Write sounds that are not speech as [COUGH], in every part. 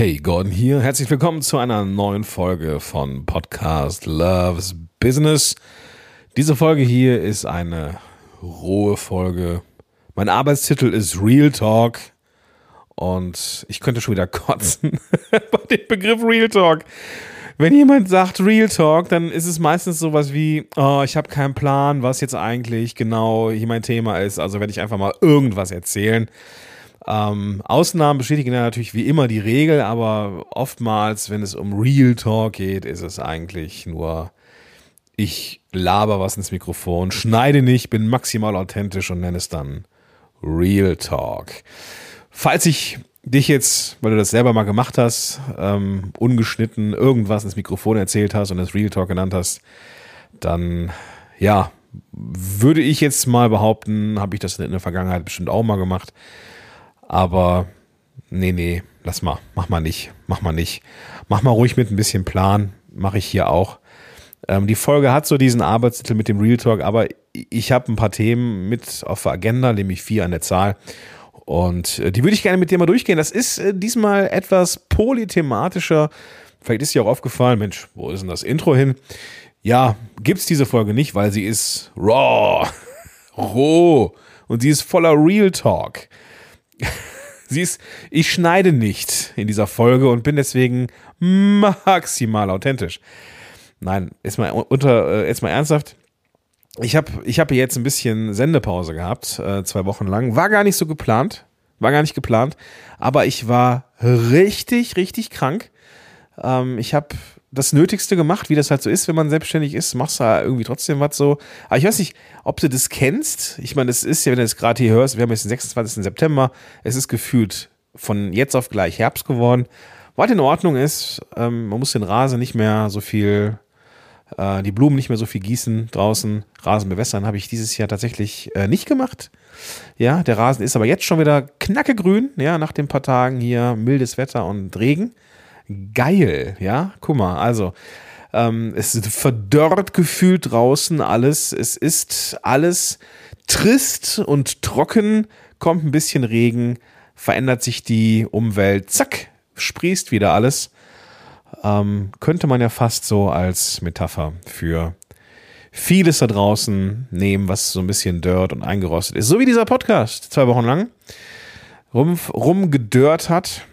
Hey, Gordon hier. Herzlich willkommen zu einer neuen Folge von Podcast Loves Business. Diese Folge hier ist eine rohe Folge. Mein Arbeitstitel ist Real Talk und ich könnte schon wieder kotzen [LAUGHS] bei dem Begriff Real Talk. Wenn jemand sagt Real Talk, dann ist es meistens sowas wie, oh, ich habe keinen Plan, was jetzt eigentlich genau hier mein Thema ist. Also werde ich einfach mal irgendwas erzählen. Ähm, Ausnahmen bestätigen natürlich wie immer die Regel, aber oftmals, wenn es um Real Talk geht, ist es eigentlich nur, ich laber was ins Mikrofon, schneide nicht, bin maximal authentisch und nenne es dann Real Talk. Falls ich dich jetzt, weil du das selber mal gemacht hast, ähm, ungeschnitten irgendwas ins Mikrofon erzählt hast und es Real Talk genannt hast, dann ja, würde ich jetzt mal behaupten, habe ich das in der Vergangenheit bestimmt auch mal gemacht. Aber nee, nee, lass mal, mach mal nicht, mach mal nicht. Mach mal ruhig mit ein bisschen Plan, mache ich hier auch. Ähm, die Folge hat so diesen Arbeitstitel mit dem Real Talk, aber ich habe ein paar Themen mit auf der Agenda, nämlich vier an der Zahl. Und äh, die würde ich gerne mit dir mal durchgehen. Das ist äh, diesmal etwas polythematischer. Vielleicht ist dir auch aufgefallen, Mensch, wo ist denn das Intro hin? Ja, gibt's diese Folge nicht, weil sie ist raw, [LAUGHS] roh und sie ist voller Real Talk. [LAUGHS] Sie ist, ich schneide nicht in dieser Folge und bin deswegen maximal authentisch. Nein, jetzt mal unter, äh, jetzt mal ernsthaft. Ich habe ich hab jetzt ein bisschen Sendepause gehabt, äh, zwei Wochen lang. War gar nicht so geplant, war gar nicht geplant, aber ich war richtig, richtig krank. Ähm, ich habe das Nötigste gemacht, wie das halt so ist, wenn man selbstständig ist, machst du da irgendwie trotzdem was so. Aber ich weiß nicht, ob du das kennst. Ich meine, es ist ja, wenn du es gerade hier hörst, wir haben jetzt den 26. September, es ist gefühlt von jetzt auf gleich Herbst geworden. Was in Ordnung ist, ähm, man muss den Rasen nicht mehr so viel, äh, die Blumen nicht mehr so viel gießen draußen, Rasen bewässern, habe ich dieses Jahr tatsächlich äh, nicht gemacht. Ja, der Rasen ist aber jetzt schon wieder knackegrün, ja, nach den paar Tagen hier mildes Wetter und Regen geil, ja. Guck mal, also ähm, es verdörrt gefühlt draußen alles. Es ist alles trist und trocken, kommt ein bisschen Regen, verändert sich die Umwelt, zack, sprießt wieder alles. Ähm, könnte man ja fast so als Metapher für vieles da draußen nehmen, was so ein bisschen dört und eingerostet ist. So wie dieser Podcast zwei Wochen lang rum, rumgedört hat.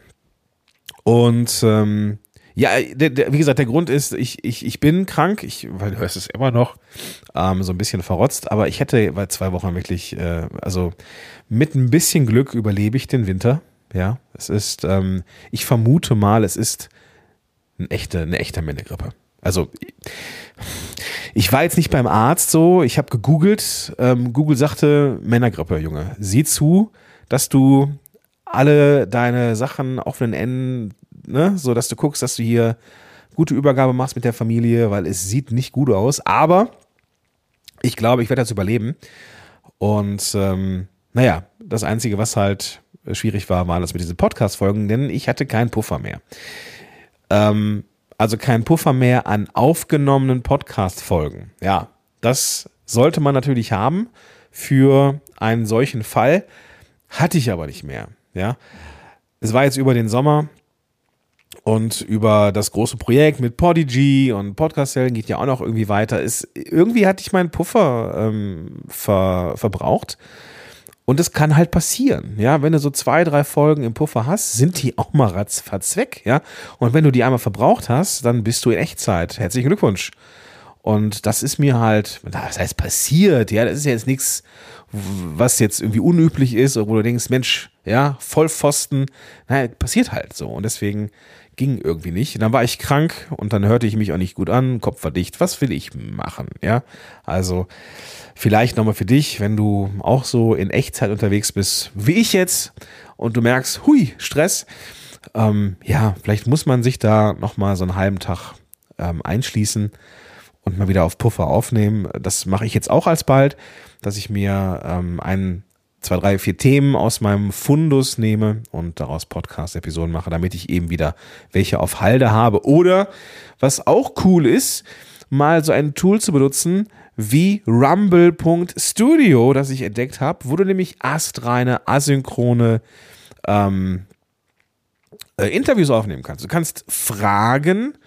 Und ähm, ja, der, der, wie gesagt, der Grund ist, ich, ich, ich bin krank, ich, weil du hörst es immer noch, ähm, so ein bisschen verrotzt, aber ich hätte bei zwei Wochen wirklich, äh, also mit ein bisschen Glück überlebe ich den Winter. Ja, es ist, ähm, ich vermute mal, es ist eine echte, eine echte Männegrippe. Also ich war jetzt nicht beim Arzt so, ich habe gegoogelt, ähm, Google sagte Männergrippe, Junge. Sieh zu, dass du alle deine Sachen auf den Enden, ne, so dass du guckst, dass du hier gute Übergabe machst mit der Familie, weil es sieht nicht gut aus. Aber ich glaube, ich werde das überleben. Und ähm, naja, das Einzige, was halt schwierig war, war das mit diesen Podcast-Folgen, denn ich hatte keinen Puffer mehr. Ähm, also keinen Puffer mehr an aufgenommenen Podcast-Folgen. Ja, das sollte man natürlich haben für einen solchen Fall. Hatte ich aber nicht mehr. Ja, es war jetzt über den Sommer und über das große Projekt mit Podigy und Podcast-Zellen geht ja auch noch irgendwie weiter. Ist, irgendwie hatte ich meinen Puffer ähm, ver, verbraucht. Und es kann halt passieren, ja, wenn du so zwei, drei Folgen im Puffer hast, sind die auch mal ratzfatz weg, ja. Und wenn du die einmal verbraucht hast, dann bist du in Echtzeit. Herzlichen Glückwunsch. Und das ist mir halt, das heißt passiert, ja, das ist ja jetzt nichts, was jetzt irgendwie unüblich ist, wo du denkst, Mensch, ja, Vollpfosten, naja, passiert halt so. Und deswegen ging irgendwie nicht. Dann war ich krank und dann hörte ich mich auch nicht gut an, Kopf war dicht. Was will ich machen? Ja, also vielleicht nochmal für dich, wenn du auch so in Echtzeit unterwegs bist, wie ich jetzt, und du merkst, hui, Stress. Ähm, ja, vielleicht muss man sich da nochmal so einen halben Tag ähm, einschließen und mal wieder auf Puffer aufnehmen. Das mache ich jetzt auch alsbald, dass ich mir ähm, ein, zwei, drei, vier Themen aus meinem Fundus nehme und daraus Podcast-Episoden mache, damit ich eben wieder welche auf Halde habe. Oder was auch cool ist, mal so ein Tool zu benutzen wie rumble.studio, das ich entdeckt habe, wo du nämlich astreine, asynchrone ähm, äh, Interviews aufnehmen kannst. Du kannst Fragen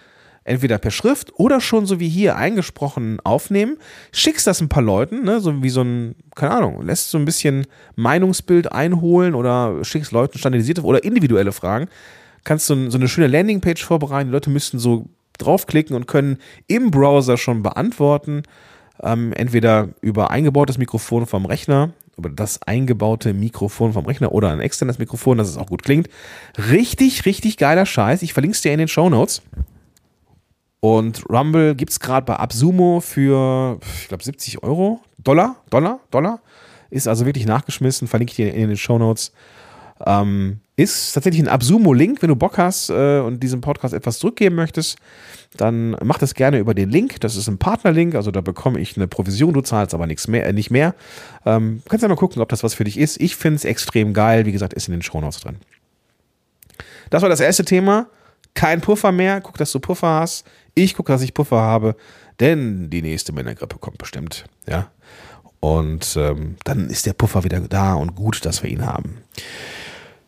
entweder per Schrift oder schon so wie hier eingesprochen aufnehmen, schickst das ein paar Leuten, ne, so wie so ein, keine Ahnung, lässt so ein bisschen Meinungsbild einholen oder schickst Leuten standardisierte oder individuelle Fragen, kannst so, so eine schöne Landingpage vorbereiten, die Leute müssten so draufklicken und können im Browser schon beantworten, ähm, entweder über eingebautes Mikrofon vom Rechner über das eingebaute Mikrofon vom Rechner oder ein externes Mikrofon, dass es auch gut klingt. Richtig, richtig geiler Scheiß. Ich verlinke es dir in den Show Notes. Und Rumble gibt es gerade bei Absumo für, ich glaube, 70 Euro. Dollar, Dollar, Dollar. Ist also wirklich nachgeschmissen. Verlinke ich dir in den Show Notes. Ähm, ist tatsächlich ein Absumo-Link. Wenn du Bock hast äh, und diesem Podcast etwas zurückgeben möchtest, dann mach das gerne über den Link. Das ist ein Partnerlink, also da bekomme ich eine Provision, du zahlst aber nichts mehr, äh, nicht mehr. Ähm, kannst ja mal gucken, ob das was für dich ist. Ich finde es extrem geil. Wie gesagt, ist in den Shownotes drin. Das war das erste Thema. Kein Puffer mehr. Guck, dass du Puffer hast. Ich gucke, dass ich Puffer habe, denn die nächste Männergrippe kommt bestimmt. Ja. Und ähm, dann ist der Puffer wieder da und gut, dass wir ihn haben.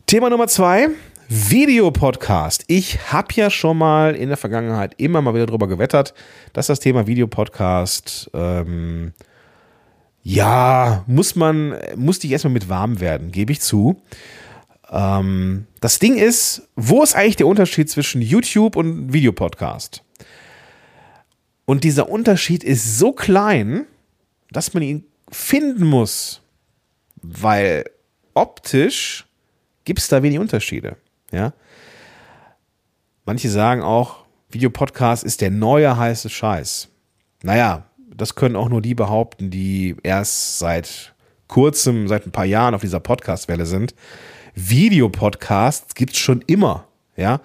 Thema Nummer zwei. Videopodcast. Ich habe ja schon mal in der Vergangenheit immer mal wieder darüber gewettert, dass das Thema Videopodcast, ähm, ja, muss man, musste ich erstmal mit warm werden, gebe ich zu. Ähm, das Ding ist, wo ist eigentlich der Unterschied zwischen YouTube und Videopodcast? Und dieser Unterschied ist so klein, dass man ihn finden muss, weil optisch gibt es da wenig Unterschiede. Ja? Manche sagen auch, Videopodcast ist der neue heiße Scheiß. Naja, das können auch nur die behaupten, die erst seit kurzem, seit ein paar Jahren auf dieser Podcast-Welle sind. Videopodcasts gibt es schon immer. Ja,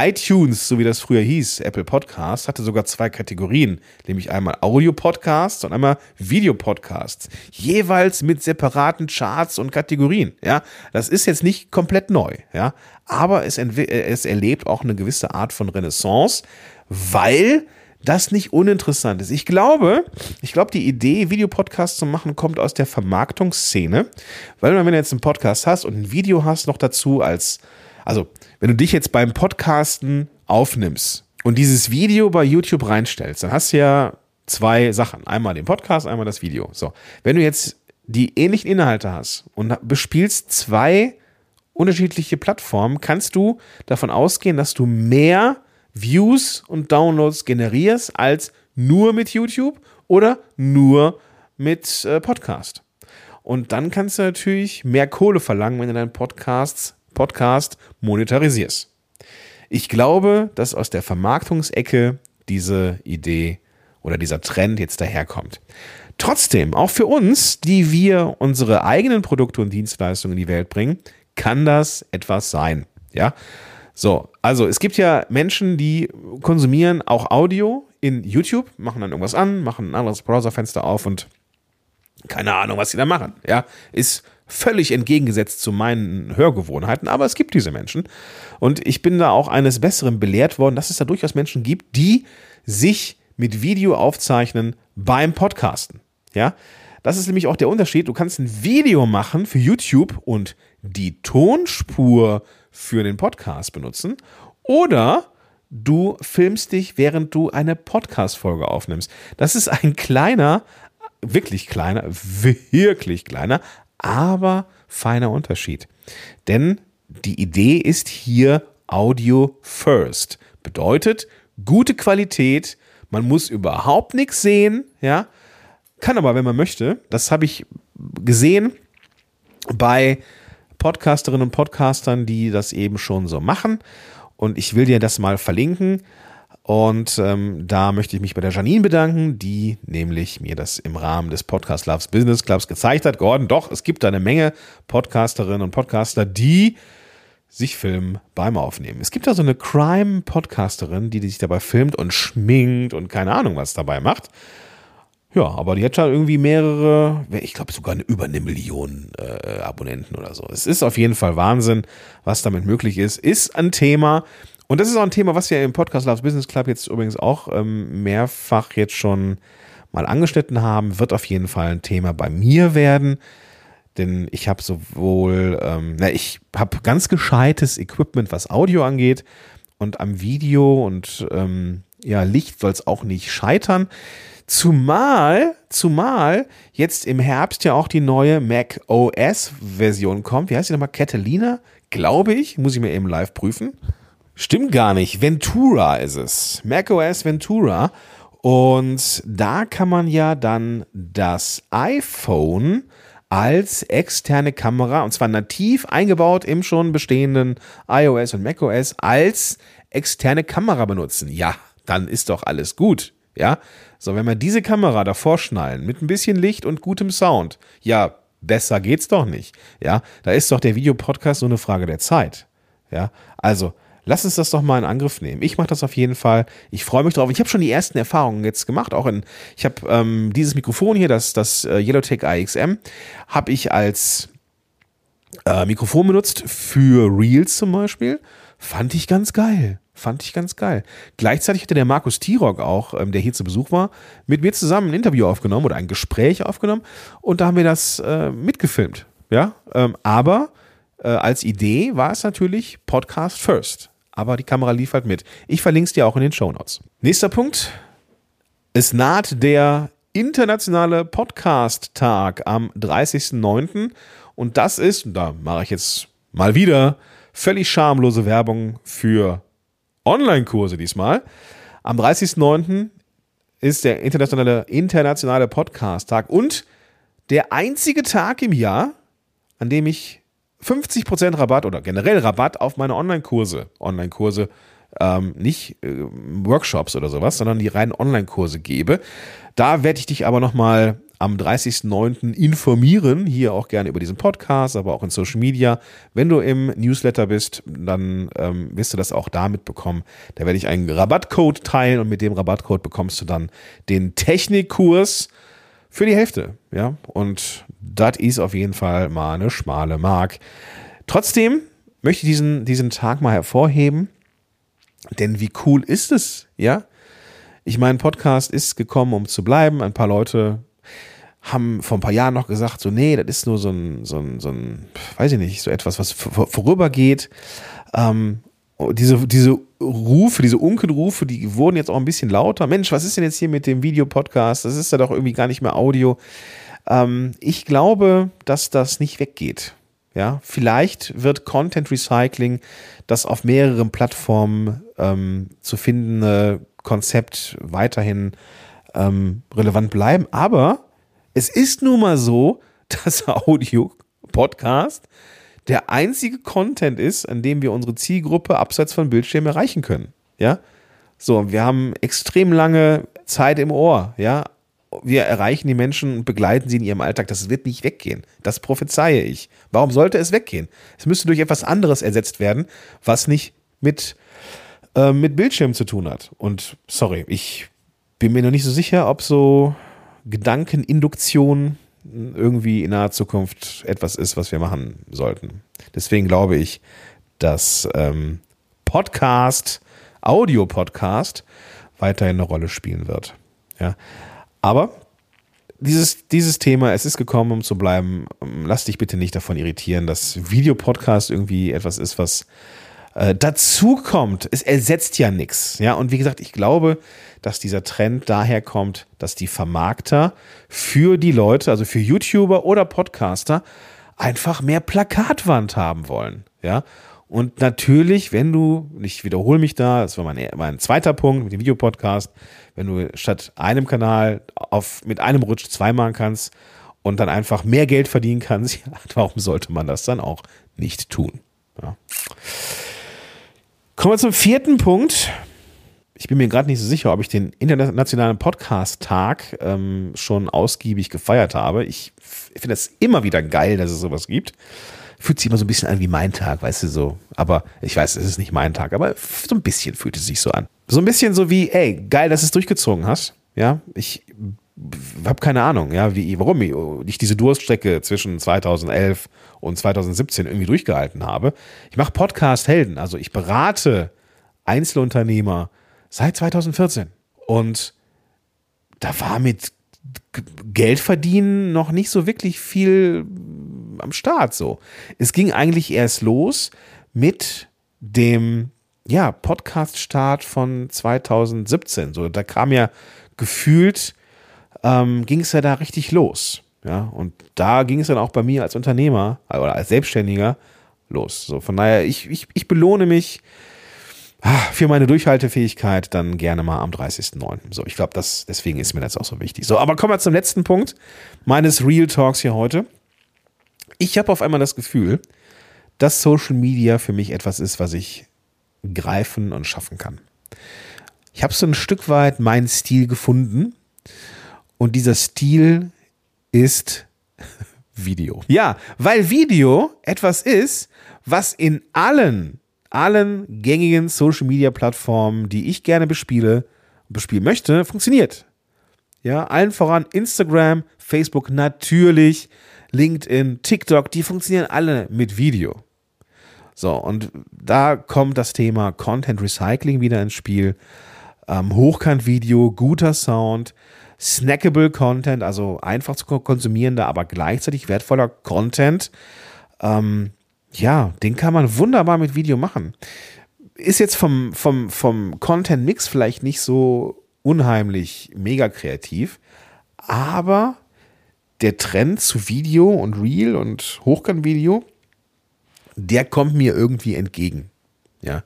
iTunes, so wie das früher hieß, Apple Podcasts, hatte sogar zwei Kategorien, nämlich einmal Audio-Podcasts und einmal Videopodcasts, jeweils mit separaten Charts und Kategorien. Ja, das ist jetzt nicht komplett neu, ja, aber es, es erlebt auch eine gewisse Art von Renaissance, weil das nicht uninteressant ist. Ich glaube, ich glaube, die Idee, Videopodcasts zu machen, kommt aus der Vermarktungsszene, weil wenn du jetzt einen Podcast hast und ein Video hast noch dazu als also, wenn du dich jetzt beim Podcasten aufnimmst und dieses Video bei YouTube reinstellst, dann hast du ja zwei Sachen. Einmal den Podcast, einmal das Video. So. Wenn du jetzt die ähnlichen Inhalte hast und bespielst zwei unterschiedliche Plattformen, kannst du davon ausgehen, dass du mehr Views und Downloads generierst als nur mit YouTube oder nur mit äh, Podcast. Und dann kannst du natürlich mehr Kohle verlangen, wenn du deinen Podcasts Podcast monetarisierst. Ich glaube, dass aus der Vermarktungsecke diese Idee oder dieser Trend jetzt daherkommt. Trotzdem, auch für uns, die wir unsere eigenen Produkte und Dienstleistungen in die Welt bringen, kann das etwas sein. Ja, so, also es gibt ja Menschen, die konsumieren auch Audio in YouTube, machen dann irgendwas an, machen ein anderes Browserfenster auf und keine Ahnung, was sie da machen. Ja, ist völlig entgegengesetzt zu meinen Hörgewohnheiten, aber es gibt diese Menschen. Und ich bin da auch eines Besseren belehrt worden, dass es da durchaus Menschen gibt, die sich mit Video aufzeichnen beim Podcasten. Ja, das ist nämlich auch der Unterschied. Du kannst ein Video machen für YouTube und die Tonspur für den Podcast benutzen oder du filmst dich, während du eine Podcast-Folge aufnimmst. Das ist ein kleiner, wirklich kleiner, wirklich kleiner, aber feiner Unterschied. Denn die Idee ist hier Audio First. Bedeutet gute Qualität, man muss überhaupt nichts sehen, ja, kann aber, wenn man möchte. Das habe ich gesehen bei Podcasterinnen und Podcastern, die das eben schon so machen. Und ich will dir das mal verlinken. Und ähm, da möchte ich mich bei der Janine bedanken, die nämlich mir das im Rahmen des Podcast Loves Business Clubs gezeigt hat. Gordon, doch, es gibt da eine Menge Podcasterinnen und Podcaster, die sich filmen beim Aufnehmen. Es gibt da so eine Crime-Podcasterin, die sich dabei filmt und schminkt und keine Ahnung, was dabei macht. Ja, aber die hat schon irgendwie mehrere, ich glaube sogar über eine Million äh, Abonnenten oder so. Es ist auf jeden Fall Wahnsinn, was damit möglich ist. Ist ein Thema, und das ist auch ein Thema, was wir im Podcast Loves Business Club jetzt übrigens auch ähm, mehrfach jetzt schon mal angeschnitten haben, wird auf jeden Fall ein Thema bei mir werden. Denn ich habe sowohl, ähm, na, ich habe ganz gescheites Equipment, was Audio angeht. Und am Video und ähm, ja, Licht soll es auch nicht scheitern. Zumal, zumal jetzt im Herbst ja auch die neue Mac OS Version kommt. Wie heißt die nochmal? Catalina? Glaube ich. Muss ich mir eben live prüfen. Stimmt gar nicht. Ventura ist es. Mac OS Ventura. Und da kann man ja dann das iPhone als externe Kamera, und zwar nativ eingebaut im schon bestehenden iOS und macOS, als externe Kamera benutzen. Ja, dann ist doch alles gut. Ja, so, wenn wir diese Kamera davor schnallen, mit ein bisschen Licht und gutem Sound, ja, besser geht's doch nicht. Ja, da ist doch der Videopodcast nur eine Frage der Zeit. Ja, also, lass uns das doch mal in Angriff nehmen. Ich mache das auf jeden Fall. Ich freue mich drauf. Ich habe schon die ersten Erfahrungen jetzt gemacht. Auch in, ich habe ähm, dieses Mikrofon hier, das, das äh, Yellowtech AXM, habe ich als äh, Mikrofon benutzt für Reels zum Beispiel. Fand ich ganz geil. Fand ich ganz geil. Gleichzeitig hatte der Markus Tirock auch, ähm, der hier zu Besuch war, mit mir zusammen ein Interview aufgenommen oder ein Gespräch aufgenommen und da haben wir das äh, mitgefilmt. Ja, ähm, aber äh, als Idee war es natürlich Podcast First. Aber die Kamera lief halt mit. Ich verlinke es dir auch in den Show Notes. Nächster Punkt. Es naht der internationale Podcast-Tag am 30.09. Und das ist, und da mache ich jetzt mal wieder völlig schamlose Werbung für Online-Kurse diesmal. Am 30.09. ist der internationale, internationale Podcast-Tag und der einzige Tag im Jahr, an dem ich 50% Rabatt oder generell Rabatt auf meine Online-Kurse, Online-Kurse, ähm, nicht äh, Workshops oder sowas, sondern die reinen Online-Kurse gebe. Da werde ich dich aber nochmal am 30.09. informieren, hier auch gerne über diesen Podcast, aber auch in Social Media. Wenn du im Newsletter bist, dann ähm, wirst du das auch da mitbekommen. Da werde ich einen Rabattcode teilen und mit dem Rabattcode bekommst du dann den Technikkurs für die Hälfte. Ja, und das ist auf jeden Fall mal eine schmale Mark. Trotzdem möchte ich diesen, diesen Tag mal hervorheben, denn wie cool ist es, ja? Ich meine, Podcast ist gekommen, um zu bleiben. Ein paar Leute haben vor ein paar Jahren noch gesagt, so, nee, das ist nur so ein, so ein, so ein weiß ich nicht, so etwas, was vorübergeht. Ähm, diese, diese Rufe, diese Unkenrufe, die wurden jetzt auch ein bisschen lauter. Mensch, was ist denn jetzt hier mit dem Videopodcast? Das ist ja doch irgendwie gar nicht mehr Audio. Ähm, ich glaube, dass das nicht weggeht. Ja, vielleicht wird Content Recycling das auf mehreren Plattformen ähm, zu findende Konzept weiterhin ähm, relevant bleiben. Aber es ist nun mal so, [LAUGHS] dass Audio-Podcast der einzige Content ist, an dem wir unsere Zielgruppe abseits von Bildschirmen erreichen können. Ja, so, wir haben extrem lange Zeit im Ohr. Ja, wir erreichen die Menschen und begleiten sie in ihrem Alltag. Das wird nicht weggehen. Das prophezeie ich. Warum sollte es weggehen? Es müsste durch etwas anderes ersetzt werden, was nicht mit, äh, mit Bildschirmen zu tun hat. Und sorry, ich bin mir noch nicht so sicher, ob so Gedankeninduktion irgendwie in naher Zukunft etwas ist, was wir machen sollten. Deswegen glaube ich, dass ähm, Podcast, Audio-Podcast weiterhin eine Rolle spielen wird. Ja. Aber dieses, dieses Thema, es ist gekommen, um zu bleiben. Lass dich bitte nicht davon irritieren, dass Videopodcast irgendwie etwas ist, was äh, dazu kommt. Es ersetzt ja nichts. Ja, und wie gesagt, ich glaube, dass dieser Trend daher kommt, dass die Vermarkter für die Leute, also für YouTuber oder Podcaster, einfach mehr Plakatwand haben wollen. Ja. Und natürlich, wenn du, ich wiederhole mich da, das war mein, mein zweiter Punkt mit dem Videopodcast, wenn du statt einem Kanal auf, mit einem Rutsch zwei machen kannst und dann einfach mehr Geld verdienen kannst, [LAUGHS] ja, warum sollte man das dann auch nicht tun? Ja. Kommen wir zum vierten Punkt ich bin mir gerade nicht so sicher, ob ich den internationalen Podcast-Tag ähm, schon ausgiebig gefeiert habe. Ich finde es immer wieder geil, dass es sowas gibt. Fühlt sich immer so ein bisschen an wie mein Tag, weißt du so. Aber ich weiß, es ist nicht mein Tag, aber so ein bisschen fühlt es sich so an. So ein bisschen so wie, ey, geil, dass du es durchgezogen hast. Ja, ich habe keine Ahnung, ja, wie, warum ich diese Durststrecke zwischen 2011 und 2017 irgendwie durchgehalten habe. Ich mache Podcast-Helden, also ich berate Einzelunternehmer, Seit 2014. Und da war mit Geld verdienen noch nicht so wirklich viel am Start so. Es ging eigentlich erst los mit dem ja, Podcast-Start von 2017. So, da kam ja gefühlt, ähm, ging es ja da richtig los. Ja, und da ging es dann auch bei mir als Unternehmer oder als Selbstständiger los. So, von daher, ich, ich, ich belohne mich ah, für meine Durchhaltefähigkeit dann gerne mal am 30.09. So, ich glaube, das, deswegen ist mir das auch so wichtig. So, aber kommen wir zum letzten Punkt meines Real Talks hier heute. Ich habe auf einmal das Gefühl, dass Social Media für mich etwas ist, was ich greifen und schaffen kann. Ich habe so ein Stück weit meinen Stil gefunden und dieser Stil ist [LAUGHS] Video. Ja, weil Video etwas ist, was in allen, allen gängigen Social Media Plattformen, die ich gerne bespiele, bespielen möchte, funktioniert. Ja, allen voran Instagram, Facebook natürlich, LinkedIn, TikTok, die funktionieren alle mit Video. So, und da kommt das Thema Content Recycling wieder ins Spiel. Ähm, Hochkant-Video, guter Sound, snackable Content, also einfach zu konsumierender, aber gleichzeitig wertvoller Content. Ähm, ja, den kann man wunderbar mit Video machen. Ist jetzt vom, vom, vom Content-Mix vielleicht nicht so unheimlich mega kreativ, aber der Trend zu Video und Real und Hochkant-Video, der kommt mir irgendwie entgegen. Ja.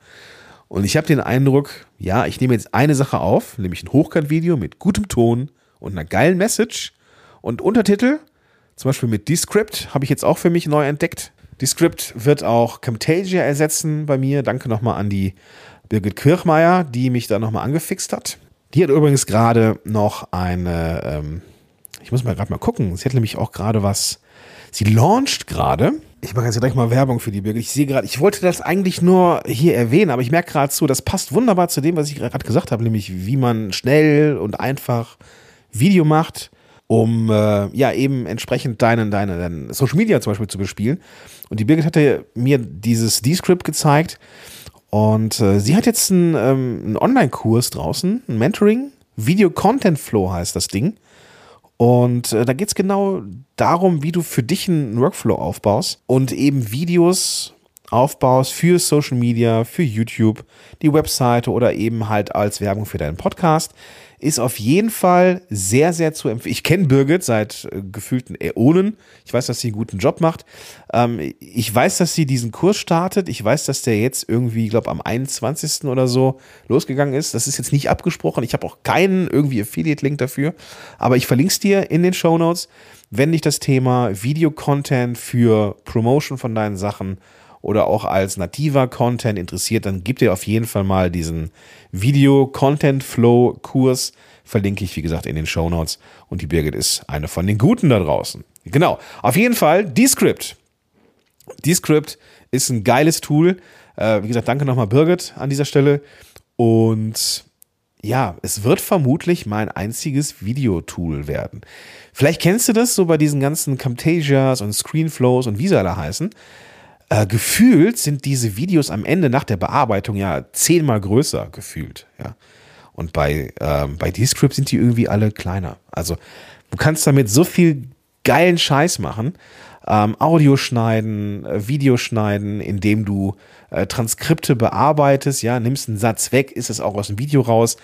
Und ich habe den Eindruck, ja, ich nehme jetzt eine Sache auf, nämlich ein Hochkant-Video mit gutem Ton und einer geilen Message und Untertitel, zum Beispiel mit Descript, habe ich jetzt auch für mich neu entdeckt. Descript wird auch Camtasia ersetzen bei mir. Danke nochmal an die Birgit Kirchmeier, die mich da nochmal angefixt hat. Die hat übrigens gerade noch eine, ähm, ich muss mal gerade mal gucken, sie hat nämlich auch gerade was, sie launcht gerade ich mache jetzt gleich mal Werbung für die Birgit. Ich sehe gerade, ich wollte das eigentlich nur hier erwähnen, aber ich merke gerade so, das passt wunderbar zu dem, was ich gerade gesagt habe, nämlich wie man schnell und einfach Video macht, um äh, ja eben entsprechend deinen, deinen, deinen Social Media zum Beispiel zu bespielen. Und die Birgit hatte mir dieses D-Script gezeigt und äh, sie hat jetzt einen, ähm, einen Online-Kurs draußen, ein Mentoring, Video Content Flow heißt das Ding. Und äh, da geht es genau darum, wie du für dich einen Workflow aufbaust und eben Videos aufbaust für Social Media, für YouTube, die Webseite oder eben halt als Werbung für deinen Podcast ist auf jeden Fall sehr, sehr zu empfehlen. Ich kenne Birgit seit äh, gefühlten Äonen. Ich weiß, dass sie einen guten Job macht. Ähm, ich weiß, dass sie diesen Kurs startet. Ich weiß, dass der jetzt irgendwie, ich glaube, am 21. oder so losgegangen ist. Das ist jetzt nicht abgesprochen. Ich habe auch keinen irgendwie Affiliate-Link dafür. Aber ich verlinke es dir in den Show Notes, wenn dich das Thema Video-Content für Promotion von deinen Sachen oder auch als nativer Content interessiert, dann gib dir auf jeden Fall mal diesen Video-Content-Flow-Kurs. Verlinke ich, wie gesagt, in den Show Notes. Und die Birgit ist eine von den Guten da draußen. Genau. Auf jeden Fall, Descript. Descript ist ein geiles Tool. Äh, wie gesagt, danke nochmal Birgit an dieser Stelle. Und ja, es wird vermutlich mein einziges Videotool werden. Vielleicht kennst du das so bei diesen ganzen Camtasias und Screenflows und wie sie alle heißen. Äh, gefühlt sind diese Videos am Ende nach der Bearbeitung ja zehnmal größer gefühlt. Ja. Und bei, ähm, bei Descript sind die irgendwie alle kleiner. Also du kannst damit so viel geilen Scheiß machen. Ähm, Audio schneiden, äh, Video schneiden, indem du äh, Transkripte bearbeitest, ja, nimmst einen Satz weg, ist es auch aus dem Video raus.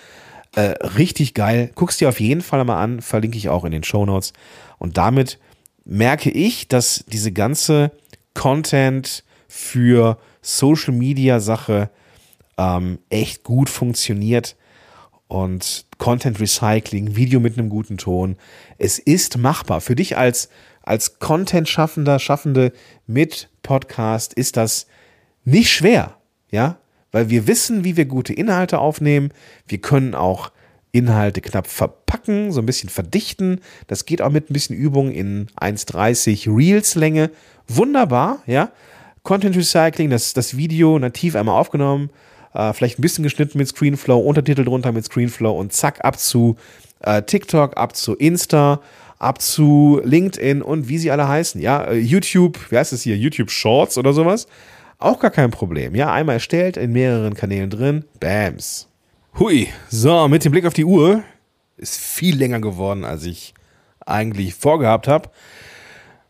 Äh, richtig geil. Guckst dir auf jeden Fall mal an, verlinke ich auch in den Show Notes. Und damit merke ich, dass diese ganze Content für Social Media Sache ähm, echt gut funktioniert und Content Recycling, Video mit einem guten Ton. Es ist machbar. Für dich als, als Content-Schaffender, Schaffende mit Podcast ist das nicht schwer, ja, weil wir wissen, wie wir gute Inhalte aufnehmen. Wir können auch Inhalte knapp verpacken, so ein bisschen verdichten. Das geht auch mit ein bisschen Übung in 1,30 Reels Länge. Wunderbar, ja. Content Recycling, das, das Video nativ einmal aufgenommen, äh, vielleicht ein bisschen geschnitten mit Screenflow, Untertitel drunter mit Screenflow und zack, ab zu äh, TikTok, ab zu Insta, ab zu LinkedIn und wie sie alle heißen. Ja, äh, YouTube, wie heißt es hier? YouTube Shorts oder sowas. Auch gar kein Problem. Ja, einmal erstellt, in mehreren Kanälen drin. Bams. Hui. So, mit dem Blick auf die Uhr ist viel länger geworden, als ich eigentlich vorgehabt habe.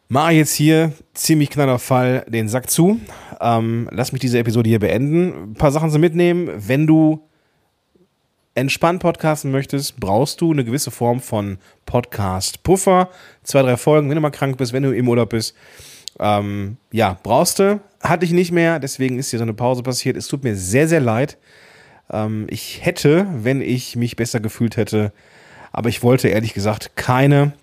mache jetzt hier ziemlich knaller Fall den Sack zu. Ähm, lass mich diese Episode hier beenden. Ein paar Sachen zu mitnehmen. Wenn du entspannt podcasten möchtest, brauchst du eine gewisse Form von Podcast-Puffer. Zwei, drei Folgen, wenn du mal krank bist, wenn du im Urlaub bist. Ähm, ja, brauchst du. Hatte ich nicht mehr, deswegen ist hier so eine Pause passiert. Es tut mir sehr, sehr leid. Ähm, ich hätte, wenn ich mich besser gefühlt hätte, aber ich wollte ehrlich gesagt keine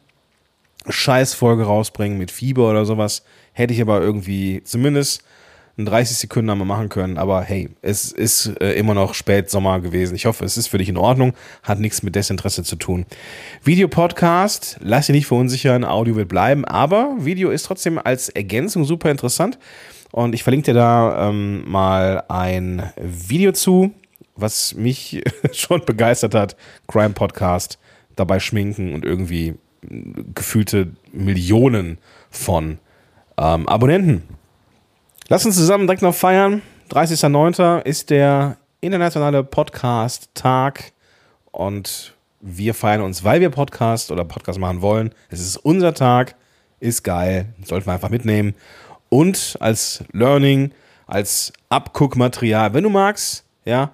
Scheißfolge rausbringen mit Fieber oder sowas. Hätte ich aber irgendwie zumindest einen 30 Sekunden einmal machen können. Aber hey, es ist äh, immer noch Spätsommer gewesen. Ich hoffe, es ist für dich in Ordnung. Hat nichts mit Desinteresse zu tun. Videopodcast, lass dich nicht verunsichern. Audio wird bleiben. Aber Video ist trotzdem als Ergänzung super interessant. Und ich verlinke dir da ähm, mal ein Video zu, was mich [LAUGHS] schon begeistert hat. Crime Podcast dabei schminken und irgendwie gefühlte Millionen von ähm, Abonnenten. Lass uns zusammen direkt noch feiern. 30.09. ist der internationale Podcast-Tag und wir feiern uns, weil wir Podcast oder Podcast machen wollen. Es ist unser Tag, ist geil, sollten wir einfach mitnehmen. Und als Learning, als Abguckmaterial, wenn du magst, ja,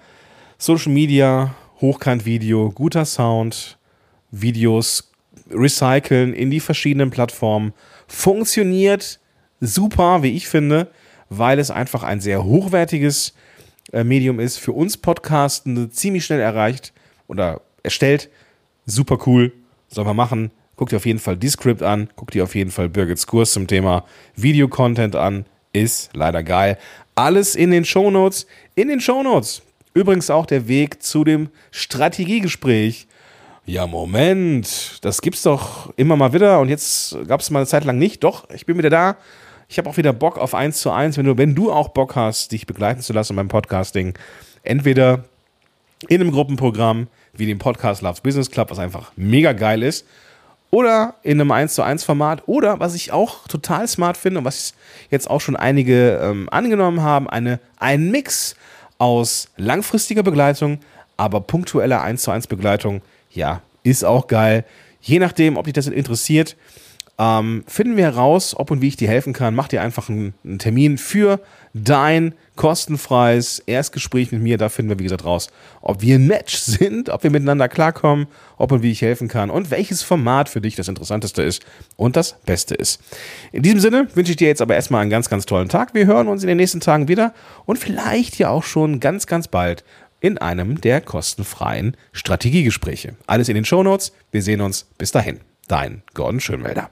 Social Media, Hochkant-Video, guter Sound, Videos recyceln in die verschiedenen Plattformen. Funktioniert super, wie ich finde, weil es einfach ein sehr hochwertiges äh, Medium ist. Für uns Podcasten ziemlich schnell erreicht oder erstellt. Super cool. Soll man machen. Guck dir auf jeden Fall die Script an. Guck dir auf jeden Fall Birgits Kurs zum Thema Videocontent an. Ist leider geil. Alles in den Shownotes. In den Shownotes. Übrigens auch der Weg zu dem Strategiegespräch ja, Moment, das gibt's doch immer mal wieder und jetzt gab es mal eine Zeit lang nicht. Doch, ich bin wieder da. Ich habe auch wieder Bock auf 1 zu 1, wenn du, wenn du auch Bock hast, dich begleiten zu lassen beim Podcasting. Entweder in einem Gruppenprogramm wie dem Podcast Loves Business Club, was einfach mega geil ist, oder in einem 1 zu 1 Format oder was ich auch total smart finde und was jetzt auch schon einige ähm, angenommen haben, eine, ein Mix aus langfristiger Begleitung, aber punktueller 1 zu 1 Begleitung ja, ist auch geil. Je nachdem, ob dich das interessiert, ähm, finden wir heraus, ob und wie ich dir helfen kann. Mach dir einfach einen, einen, Termin für dein kostenfreies Erstgespräch mit mir. Da finden wir, wie gesagt, raus, ob wir ein Match [LAUGHS] sind, ob wir miteinander klarkommen, ob und wie ich helfen kann und welches Format für dich das Interessanteste ist und das Beste ist. In diesem Sinne wünsche ich dir jetzt aber erstmal einen ganz, ganz tollen Tag. Wir hören uns in den nächsten Tagen wieder und vielleicht ja auch schon ganz, ganz bald in einem der kostenfreien Strategiegespräche. Alles in den Shownotes. Wir sehen uns. Bis dahin. Dein Gordon Schönwälder.